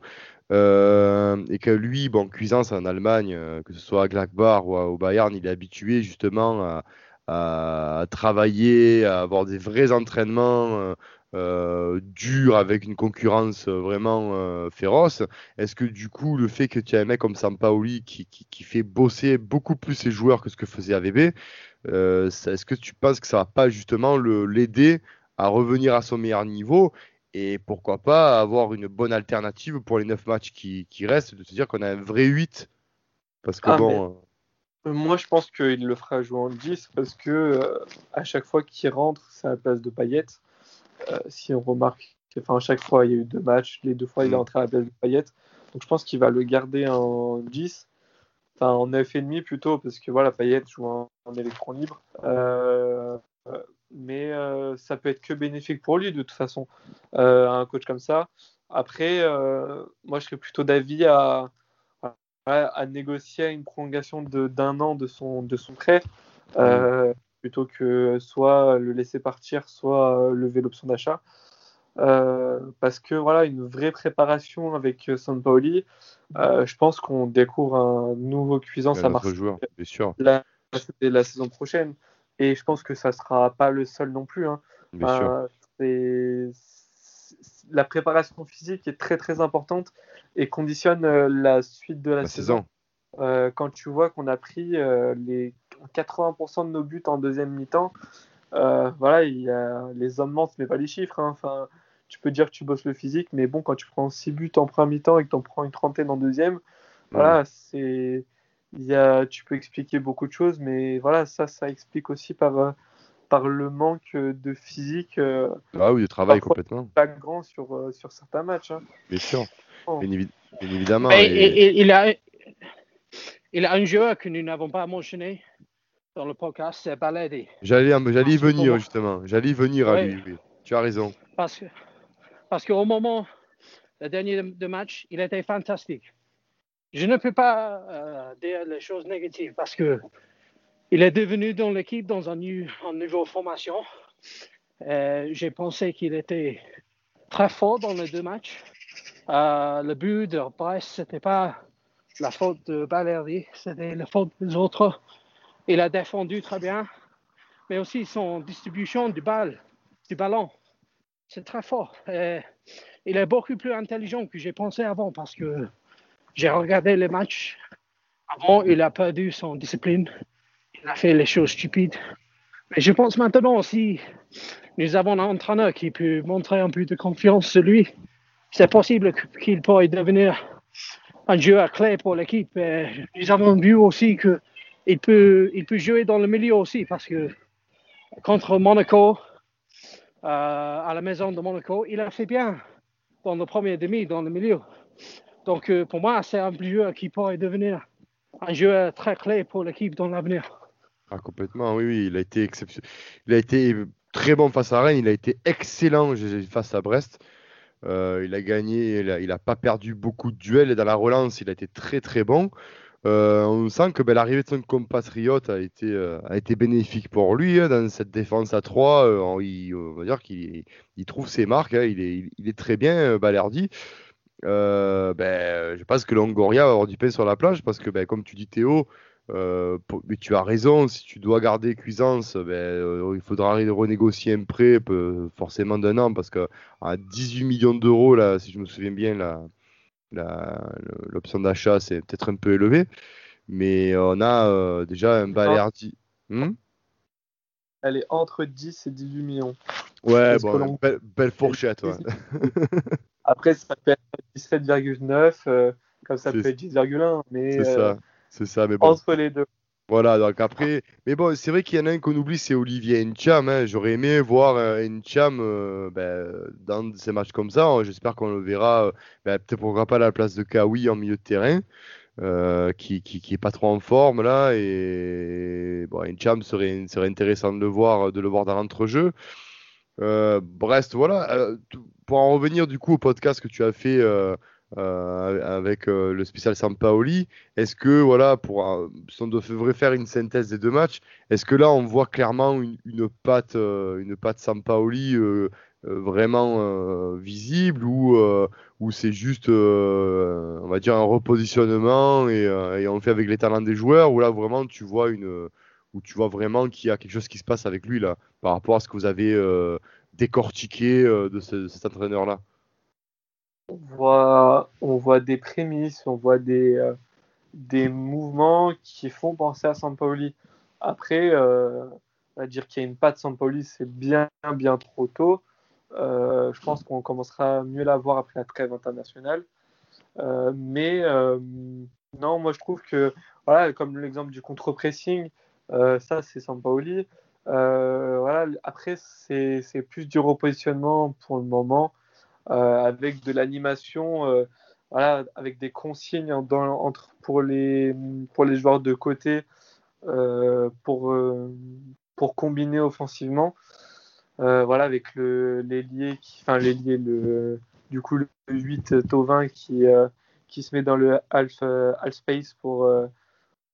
euh, et que lui, bon, Cuisance en Allemagne, euh, que ce soit à Gladbach ou au Bayern, il est habitué justement à, travailler, à avoir des vrais entraînements euh, durs avec une concurrence vraiment féroce. Est-ce que du coup, le fait que tu aies un mec comme Sampaoli qui, qui, qui fait bosser beaucoup plus ses joueurs que ce que faisait AVB, est-ce que tu penses que ça va pas justement l'aider à revenir à son meilleur niveau? Et pourquoi pas avoir une bonne alternative pour les 9 matchs qui, qui restent, de se dire qu'on a un vrai 8. Parce que ah, bon. Euh, moi, je pense qu'il le fera jouer en 10 parce que euh, à chaque fois qu'il rentre, c'est à la place de Payet. Euh, si on remarque, enfin, à chaque fois, il y a eu deux matchs, les deux fois, il est mm. entré à la place de Payet. Donc, je pense qu'il va le garder en 10, enfin en 9,5 plutôt, parce que voilà, Payet joue en, en électron libre mais euh, ça peut être que bénéfique pour lui de toute façon, euh, un coach comme ça. Après, euh, moi je serais plutôt d'avis à, à, négocier une prolongation d'un an de son, de son prêt, plutôt que soit le laisser partir, soit lever l'option d'achat. parce que voilà, une vraie préparation avec Sampaoli, je pense qu'on découvre un nouveau cuisance à Marseille joueur, bien sûr. La, la saison prochaine. Et je pense que ça ne sera pas le seul non plus. Hein. Euh, la préparation physique est très très importante et conditionne euh, la suite de la, saison. Euh, quand tu vois qu'on a pris les 80% de nos buts en deuxième mi-temps, voilà, il y a, les hommes mentent, mais pas les chiffres. Hein. Enfin, tu peux dire que tu bosses le physique, mais bon, quand tu prends 6 buts en premier mi-temps et que tu en prends une trentaine en deuxième, voilà, c'est il y a, tu peux expliquer beaucoup de choses, mais voilà, ça, ça explique aussi par, euh, par le manque de physique. Euh, ah oui, de travail complètement. Pas grand sur, euh, sur certains matchs. Hein. Bien sûr, oh. bien, évidemment. il, a, il a un joueur que nous n'avons pas mentionné dans le podcast, c'est Baladi. J'allais, j'allais y venir justement, j'allais y venir à lui, tu as raison. Parce, que, parce qu'au moment, le dernier de match, il était fantastique je ne peux pas euh, dire les choses négatives parce que il est devenu dans l'équipe dans un, niveau formation. Euh, j'ai pensé qu'il était très fort dans les deux matchs. Euh, le but de Brest, ce n'était pas la faute de Balerdi, c'était la faute des autres. Il a défendu très bien, mais aussi son distribution du, bal, du ballon. C'est très fort. il est beaucoup plus intelligent que j'ai pensé avant parce que j'ai regardé les matchs Avant, il a perdu son discipline. Il a fait les choses stupides. Mais je pense maintenant aussi, nous avons un entraîneur qui peut montrer un peu de confiance sur lui. C'est possible qu'il pourrait devenir un joueur clé pour l'équipe. Nous avons vu aussi qu'il peut, il peut jouer dans le milieu aussi parce que contre Monaco, euh, à la maison de Monaco, il a fait bien dans le premier demi, dans le milieu. Donc euh, pour moi, c'est un joueur qui pourrait devenir un joueur très clé pour l'équipe dans l'avenir. Ah, complètement, oui, oui, il a été exceptionnel. Il a été très bon face à Rennes, il a été excellent face à Brest. Euh, il a gagné, il n'a pas perdu beaucoup de duels et dans la relance, il a été très très bon. Euh, on sent que ben, l'arrivée de son compatriote a été, a été bénéfique pour lui hein, dans cette défense à 3. il, on va dire qu'il il trouve ses marques, hein, il, est, il, est, très bien, Balerdi. Ben, je pense que Longoria va avoir du pain sur la plage parce que, ben, comme tu dis Théo, euh, mais tu as raison, si tu dois garder Cuisance, ben, euh, il faudra renégocier un prêt forcément d'un an parce qu'à 18 millions d'euros, là, si je me souviens bien, l'option d'achat c'est peut-être un peu élevé. Mais on a euh, déjà un Balerdi. Hmm? Elle est entre 10 et 18 millions. Ouais, bon, belle, fourchette. *laughs* Après, ça peut être 17,9, comme ça peut être 10,1. C'est ça. C'est ça, mais bon. Entre les deux. Voilà, donc après, mais bon, c'est vrai qu'il y en a un qu'on oublie, c'est Olivier Ncham. Hein. J'aurais aimé voir euh, Ncham euh, ben, dans ces matchs comme ça. J'espère qu'on le verra, euh, ben, peut-être pourquoi pas à la place de Kawi en milieu de terrain, qui, qui, est pas trop en forme là. Et bon, Ncham serait, serait intéressant de le voir, de le voir dans l'entrejeu. Brest, voilà. pour en revenir du coup au podcast que tu as fait euh, avec euh, le spécial Sampaoli. Est-ce que, voilà, pour, si on devrait faire une synthèse des deux matchs, est-ce que là, on voit clairement une, une patte, euh, une patte vraiment visible ou, ou c'est juste, on va dire, un repositionnement et, et, on le fait avec les talents des joueurs ou là, vraiment, tu vois une où tu vois vraiment qu'il y a quelque chose qui se passe avec lui là, par rapport à ce que vous avez décortiqué de cet entraîneur-là on voit, des prémices, on voit des, euh, des mouvements qui font penser à Sampaoli. Après, euh, dire qu'il y a une patte Sampaoli, c'est bien, bien trop tôt. Euh, je pense qu'on commencera mieux la voir après la trêve internationale. mais non, moi je trouve que, voilà, comme l'exemple du contre-pressing, ça c'est Sampaoli. voilà, après, c'est plus du repositionnement pour le moment. Euh, avec de l'animation, euh, voilà, avec des consignes pour, les, pour les joueurs de côté euh, pour, pour combiner offensivement. voilà, avec le, l'ailier, enfin l'ailier, le, du coup le 8 Tovin qui, qui se met dans le half, half space pour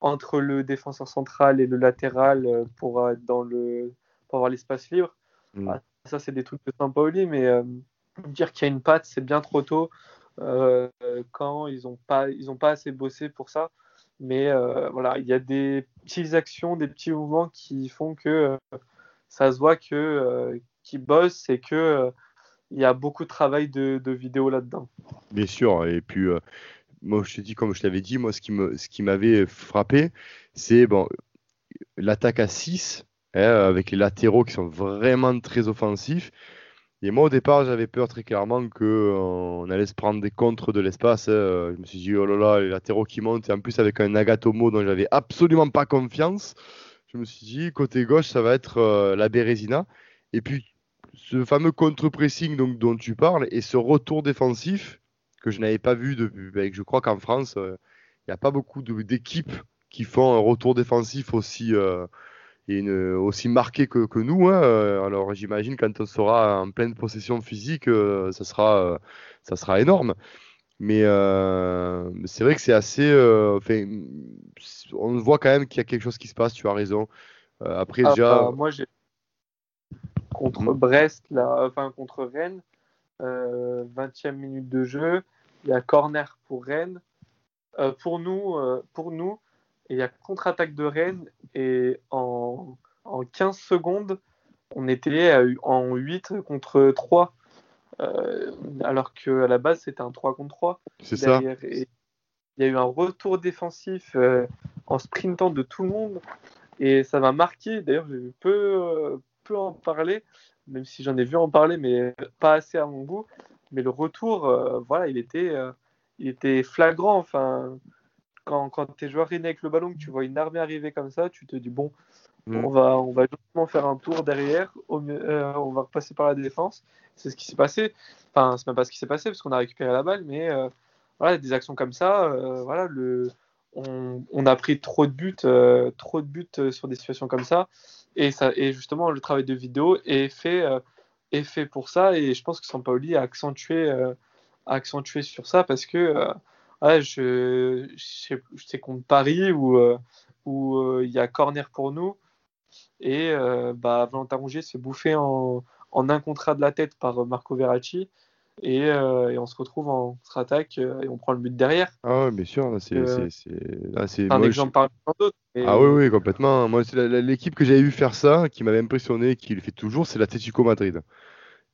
entre le défenseur central et le latéral pour dans le pour avoir l'espace libre. Mm. ça c'est des trucs de Saint-Pauli, mais dire qu'il y a une patte, c'est bien trop tôt euh, quand ils n'ont pas, ils pas assez bossé pour ça. Mais euh, voilà, il y a des petites actions, des petits mouvements qui font que euh, ça se voit que qui bossent et que il y a beaucoup de travail de, de vidéo là-dedans. Bien sûr, et puis moi je te dis comme je t'avais dit, moi ce qui me, ce qui m'avait frappé, c'est bon l'attaque à 6 hein, avec les latéraux qui sont vraiment très offensifs. Et moi, au départ, j'avais peur très clairement qu'on allait se prendre des contres de l'espace. Hein. Je me suis dit, oh là là, les latéraux qui montent, et en plus avec un Nagatomo dont j'avais absolument pas confiance. Je me suis dit, côté gauche, ça va être euh, la Bérésina. Et puis, ce fameux contre-pressing dont tu parles et ce retour défensif que je n'avais pas vu depuis. Ben, je crois qu'en France, euh, il n'y a pas beaucoup d'équipes qui font un retour défensif aussi. Euh, aussi marqué que, que nous. Hein. Alors j'imagine quand on sera en pleine possession physique, euh, ça, sera, euh, ça sera énorme. Mais euh, c'est vrai que c'est assez. on voit quand même qu'il y a quelque chose qui se passe, tu as raison. après, ah, déjà. Bah, moi, j'ai. Contre hmm. Brest, là, enfin contre Rennes, 20e minute de jeu, il y a corner pour Rennes. pour nous, pour nous et il y a contre-attaque de Rennes et en, en 15 secondes, on était en 8 contre 3. Euh, alors qu'à la base, c'était un 3 contre 3. C'est ça. il y a eu un retour défensif en sprintant de tout le monde. Et ça m'a marqué. D'ailleurs, j'ai peu, peu en parler, même si j'en ai vu en parler, mais pas assez à mon goût. Mais le retour, voilà, il était, il était flagrant. Enfin, quand, quand tes joueurs rennais avec le ballon, que tu vois une armée arriver comme ça, tu te dis bon, mm. on va, on va justement faire un tour derrière, euh, on va repasser par la défense. C'est ce qui s'est passé. Enfin, c'est même pas ce qui s'est passé parce qu'on a récupéré la balle, mais euh, voilà, des actions comme ça, euh, voilà, le, on, on, a pris trop de buts, trop de buts sur des situations comme ça, et ça, et justement le travail de vidéo est fait, est fait pour ça, et je pense que Sampaoli a accentué, a accentué sur ça parce que ouais, je, sais contre Paris où euh, euh, il y a corner pour nous et euh, bah, Valentin Rougier se fait bouffer en, en, un contrat de la tête par Marco Verratti et, et on se retrouve en contre-attaque et on prend le but derrière. Ah ouais, bien sûr, c'est un exemple parmi d'autres. Ah oui, oui, complètement. Moi, c'est l'équipe que j'avais vu faire ça, qui m'avait impressionné, qui le fait toujours, c'est l'Atlético Madrid.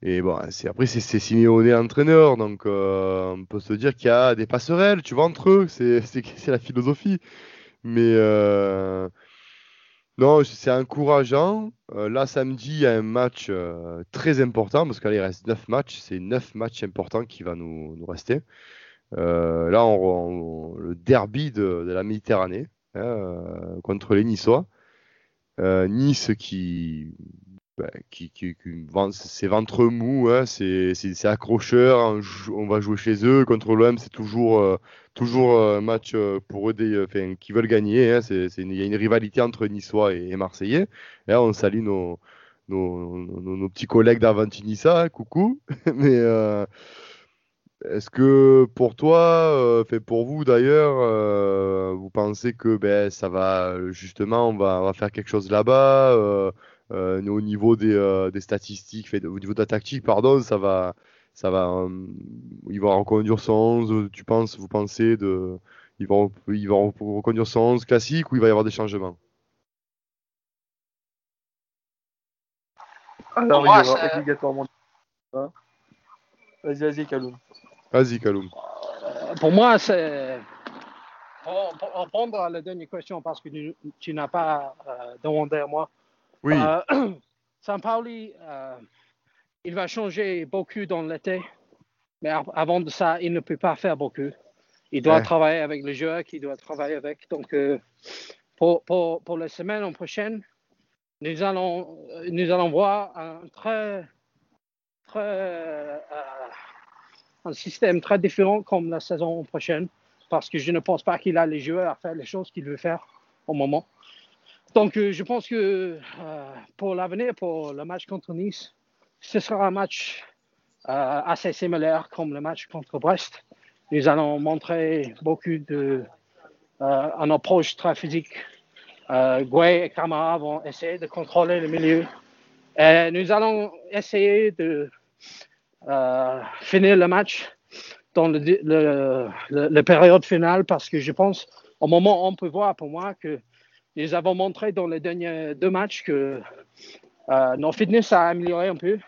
Et bon, c'est, après, c'est, signé entraîneur, donc euh, on peut se dire qu'il y a des passerelles, tu vois, entre eux, c'est, *laughs* c'est, c'est la philosophie. Mais euh, non, c'est encourageant. Euh, là, samedi, il y a un match très important, parce qu'il reste 9 matchs, c'est 9 matchs importants qui va nous, nous rester. là, on, le derby de, de la Méditerranée hein, contre les Niçois. nice qui bah, qui, qui, c'est ventre mou, hein, c'est accrocheur. On, va jouer chez eux contre l'OM, c'est toujours, euh, toujours un match euh, pour eux des, qui veulent gagner. Hein, il y a une rivalité entre Niçois et, Marseillais. là, on salue nos, nos, nos, petits collègues d'Avantinissa, hein, coucou. *laughs* Mais euh, est-ce que pour toi, fait pour vous d'ailleurs, vous pensez que ben, ça va justement, on va, on va faire quelque chose là-bas euh, au niveau des, euh, des statistiques, fait, au niveau de la tactique, pardon, ça va, ça va, euh, ils vont reconduire son 11, tu penses, vous pensez, de, ils vont, ils vont reconduire son 11 classique ou il va y avoir des changements? Alors, il y aura obligatoirement. Vas-y, vas-y, Kaloum. Vas-y, Kaloum. Pour moi, c'est. Pour, répondre à la dernière question, parce que tu, n'as pas demandé à moi, oui. Euh, *clears throat* Saint-Pauli, euh, il va changer beaucoup dans l'été, mais avant de ça, il ne peut pas faire beaucoup. Il doit travailler avec les joueurs qu'il doit travailler avec. Donc, euh, pour, pour, pour, la semaine prochaine, nous allons, nous allons voir un très, très un système très différent comme la saison prochaine, parce que je ne pense pas qu'il a les joueurs à faire les choses qu'il veut faire au moment. Donc, euh, je pense que euh, pour l'avenir, pour le match contre Nice, ce sera un match euh, assez similaire comme le match contre Brest. Nous allons montrer beaucoup de un approche très physique. Gouet et Kamara vont essayer de contrôler le milieu. Et nous allons essayer de finir le match dans le, période finale parce que je pense, au moment où on peut voir pour moi que nous avons montré dans les derniers deux matchs que euh, nos fitness a amélioré un peu.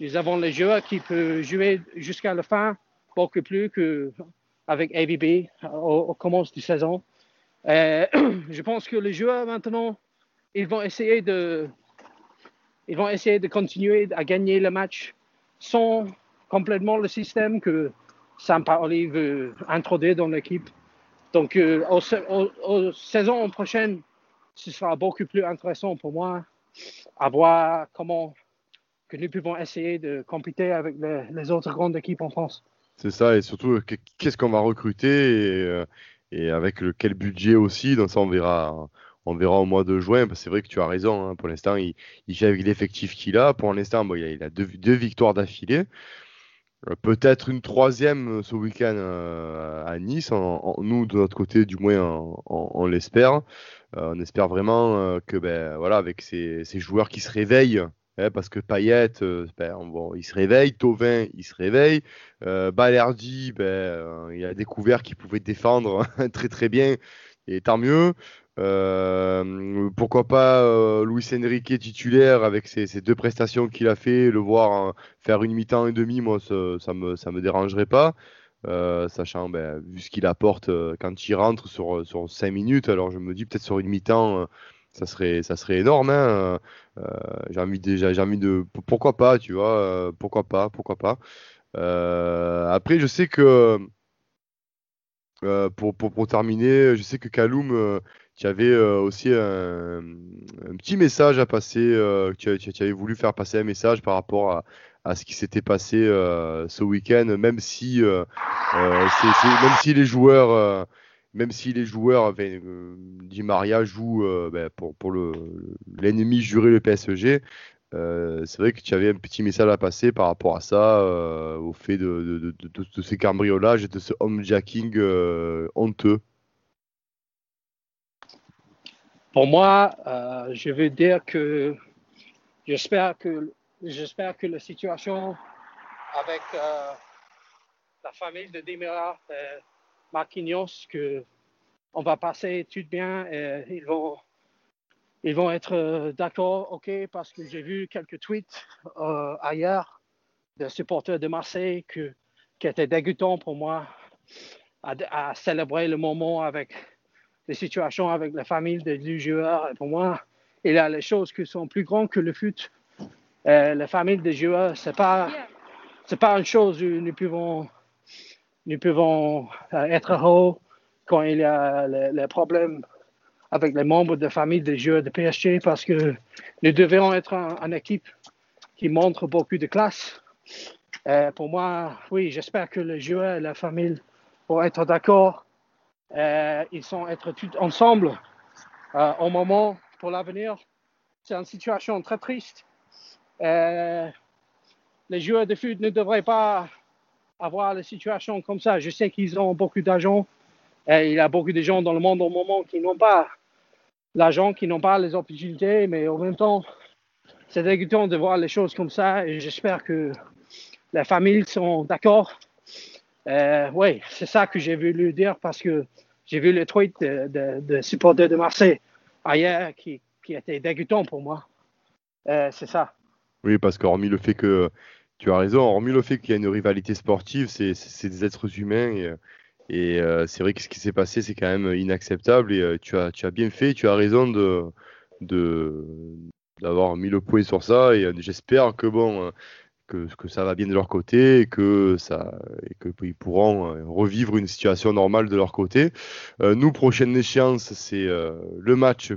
Nous avons les joueurs qui peuvent jouer jusqu'à la fin, beaucoup plus qu'avec ABB au, au commence de saison. *clears throat* je pense que les joueurs maintenant, ils vont essayer de, ils vont essayer de continuer à gagner le match sans complètement le système que Sampaoli veut introduire dans l'équipe. Donc, euh, aux, saisons prochaines, ce sera beaucoup plus intéressant pour moi à voir comment que nous pouvons essayer de compéter avec les, autres grandes équipes en France. C'est ça, et surtout, qu'est-ce qu'on va recruter et, euh, avec quel budget aussi. Donc ça, on verra, on verra au mois de juin. C'est vrai que tu as raison. Hein. pour l'instant, il, il, avec l'effectif qu'il a. Pour l'instant, il a, deux victoires d'affilée. Euh, peut-être une troisième euh, ce week-end euh, à Nice. nous, de notre côté, du moins, on, l'espère. on espère vraiment que, ben, voilà, avec ces, joueurs qui se réveillent, hein, parce que Payet, ben, il se réveille, Tovin, il se réveille, Balerdi, ben, il a découvert qu'il pouvait défendre *laughs* très très bien, et tant mieux. Euh, pourquoi pas euh, Luis Enrique titulaire avec ses, deux prestations qu'il a fait, le voir faire une mi-temps et demi, moi ça, ça, me dérangerait pas. sachant ben, vu ce qu'il apporte quand il rentre sur, sur 5 minutes. Alors je me dis peut-être sur une mi-temps, ça, serait, énorme. Hein, j'ai envie, envie de. Pourquoi pas, tu vois Pourquoi pas Pourquoi pas Après, je sais que. pour, pour, terminer, je sais que Kaloum tu avais euh, aussi un, petit message à passer, euh, tu, avais voulu faire passer un message par rapport à, ce qui s'était passé euh, ce week-end, même si, même si les joueurs, même si les joueurs, Maria joue ben, pour, pour l'ennemi juré, le PSG. c'est vrai que tu avais un petit message à passer par rapport à ça, au fait de, de, de, ces cambriolages et de ce homejacking honteux. Pour moi, euh, je veux dire que j'espère que j'espère que la situation avec euh, la famille de Demira et Marquinhos, que on va passer tout bien et ils vont ils vont être d'accord, ok, parce que j'ai vu quelques tweets euh, ailleurs de supporters de Marseille qui étaient dégoûtants pour moi à célébrer le moment avec les situations avec la famille du joueur. Pour moi, il y a les choses qui sont plus grandes que le foot. Euh, la famille des joueurs, ce n'est pas, pas une chose où nous pouvons, nous pouvons euh, être heureux quand il y a les, problèmes avec les membres de la famille des joueurs de PSG parce que nous devons être une équipe qui montre beaucoup de classe. Euh, pour moi, oui, j'espère que les joueurs et la famille vont être d'accord ils sont être tous ensemble euh, au moment pour l'avenir. C'est une situation très triste. Euh, les joueurs de foot ne devraient pas avoir la situation comme ça. Je sais qu'ils ont beaucoup d'argent. il y a beaucoup de gens dans le monde au moment qui n'ont pas l'argent, qui n'ont pas les opportunités, mais en même temps, c'est dégoûtant de voir les choses comme ça et j'espère que les familles sont d'accord euh, oui, c'est ça que j'ai voulu dire parce que j'ai vu le tweet de, de, supporter de Marseille ailleurs qui, qui était dégoûtant pour moi. Euh, c'est ça. Oui, parce qu'hormis le fait que tu as raison, hormis le fait qu'il y a une rivalité sportive, c'est des êtres humains et, euh, c'est vrai que ce qui s'est passé, c'est quand même inacceptable et tu, as, tu as bien fait, tu as raison de, de d'avoir mis le point sur ça et j'espère que bon que, que, ça va bien de leur côté et que ça et que ils pourront euh, revivre une situation normale de leur côté. Euh, nous, prochaine échéance, c'est euh, le match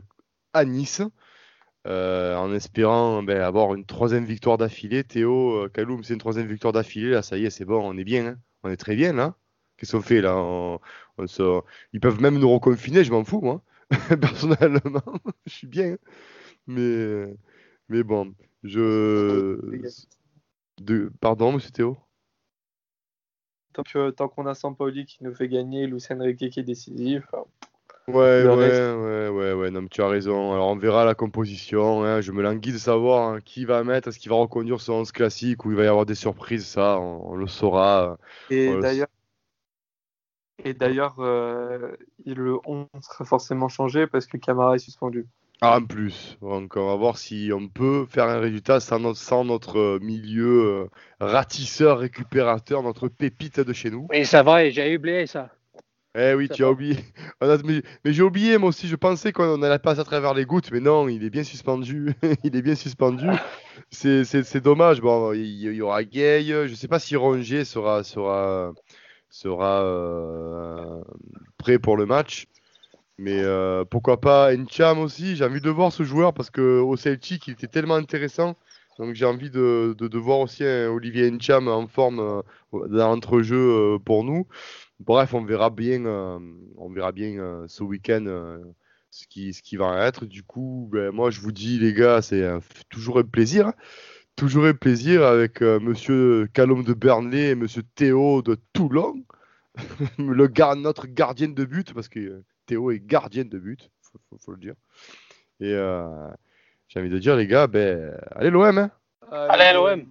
à Nice. en espérant ben, avoir une troisième victoire d'affilée. Théo, Kaloum, c'est une troisième victoire d'affilée. Là, ça y est, c'est bon, on est bien. Hein. on est très bien là. Qu'est-ce qu'on fait là? Ils peuvent même nous reconfiner, je m'en fous, moi. *laughs* Personnellement, *laughs* je suis bien. Hein. Mais, mais bon, je. Pardon, monsieur Théo Tant qu'on a Sampaoli qui nous fait gagner, Lucien Riquet qui est décisif. Ouais, ouais, ouais, ouais, ouais, non, tu as raison. Alors, on verra la composition. Hein. Je me languis de savoir hein, qui va mettre, est-ce qu'il va reconduire son 11 classique ou il va y avoir des surprises. Ça, on, le saura. Et d'ailleurs, et d'ailleurs, euh, le 11 sera forcément changé parce que Camara est suspendu. Ah, en plus, donc on va voir si on peut faire un résultat sans notre, sans notre euh, milieu euh, ratisseur, récupérateur, notre pépite de chez nous. Oui, ça va, j'ai oublié ça. Eh oui, tu as oublié. *laughs* mais, j'ai oublié, moi aussi, je pensais qu'on allait passer à travers les gouttes, mais non, il est bien suspendu. *laughs* il est bien suspendu. C'est dommage. Bon, il, y aura Gay. Je sais pas si Rongier sera, sera, sera euh, prêt pour le match. Mais euh, pourquoi pas Encham aussi J'ai envie de voir ce joueur parce qu'au Celtic, il était tellement intéressant. Donc j'ai envie de, de, voir aussi Olivier Encham en forme euh, dans euh, pour nous. Bref, on verra bien, on verra bien ce week-end ce, qui, ce qui va être. Du coup, ben, moi je vous dis les gars, c'est toujours un plaisir. Hein. toujours un plaisir avec Monsieur Calom de Bernley et Monsieur Théo de Toulon, *laughs* le notre gardien de but, parce que Théo est gardienne de but, faut, faut, le dire. Et euh, j'ai envie de dire, les gars, ben, allez l'OM. Hein. Allez l'OM.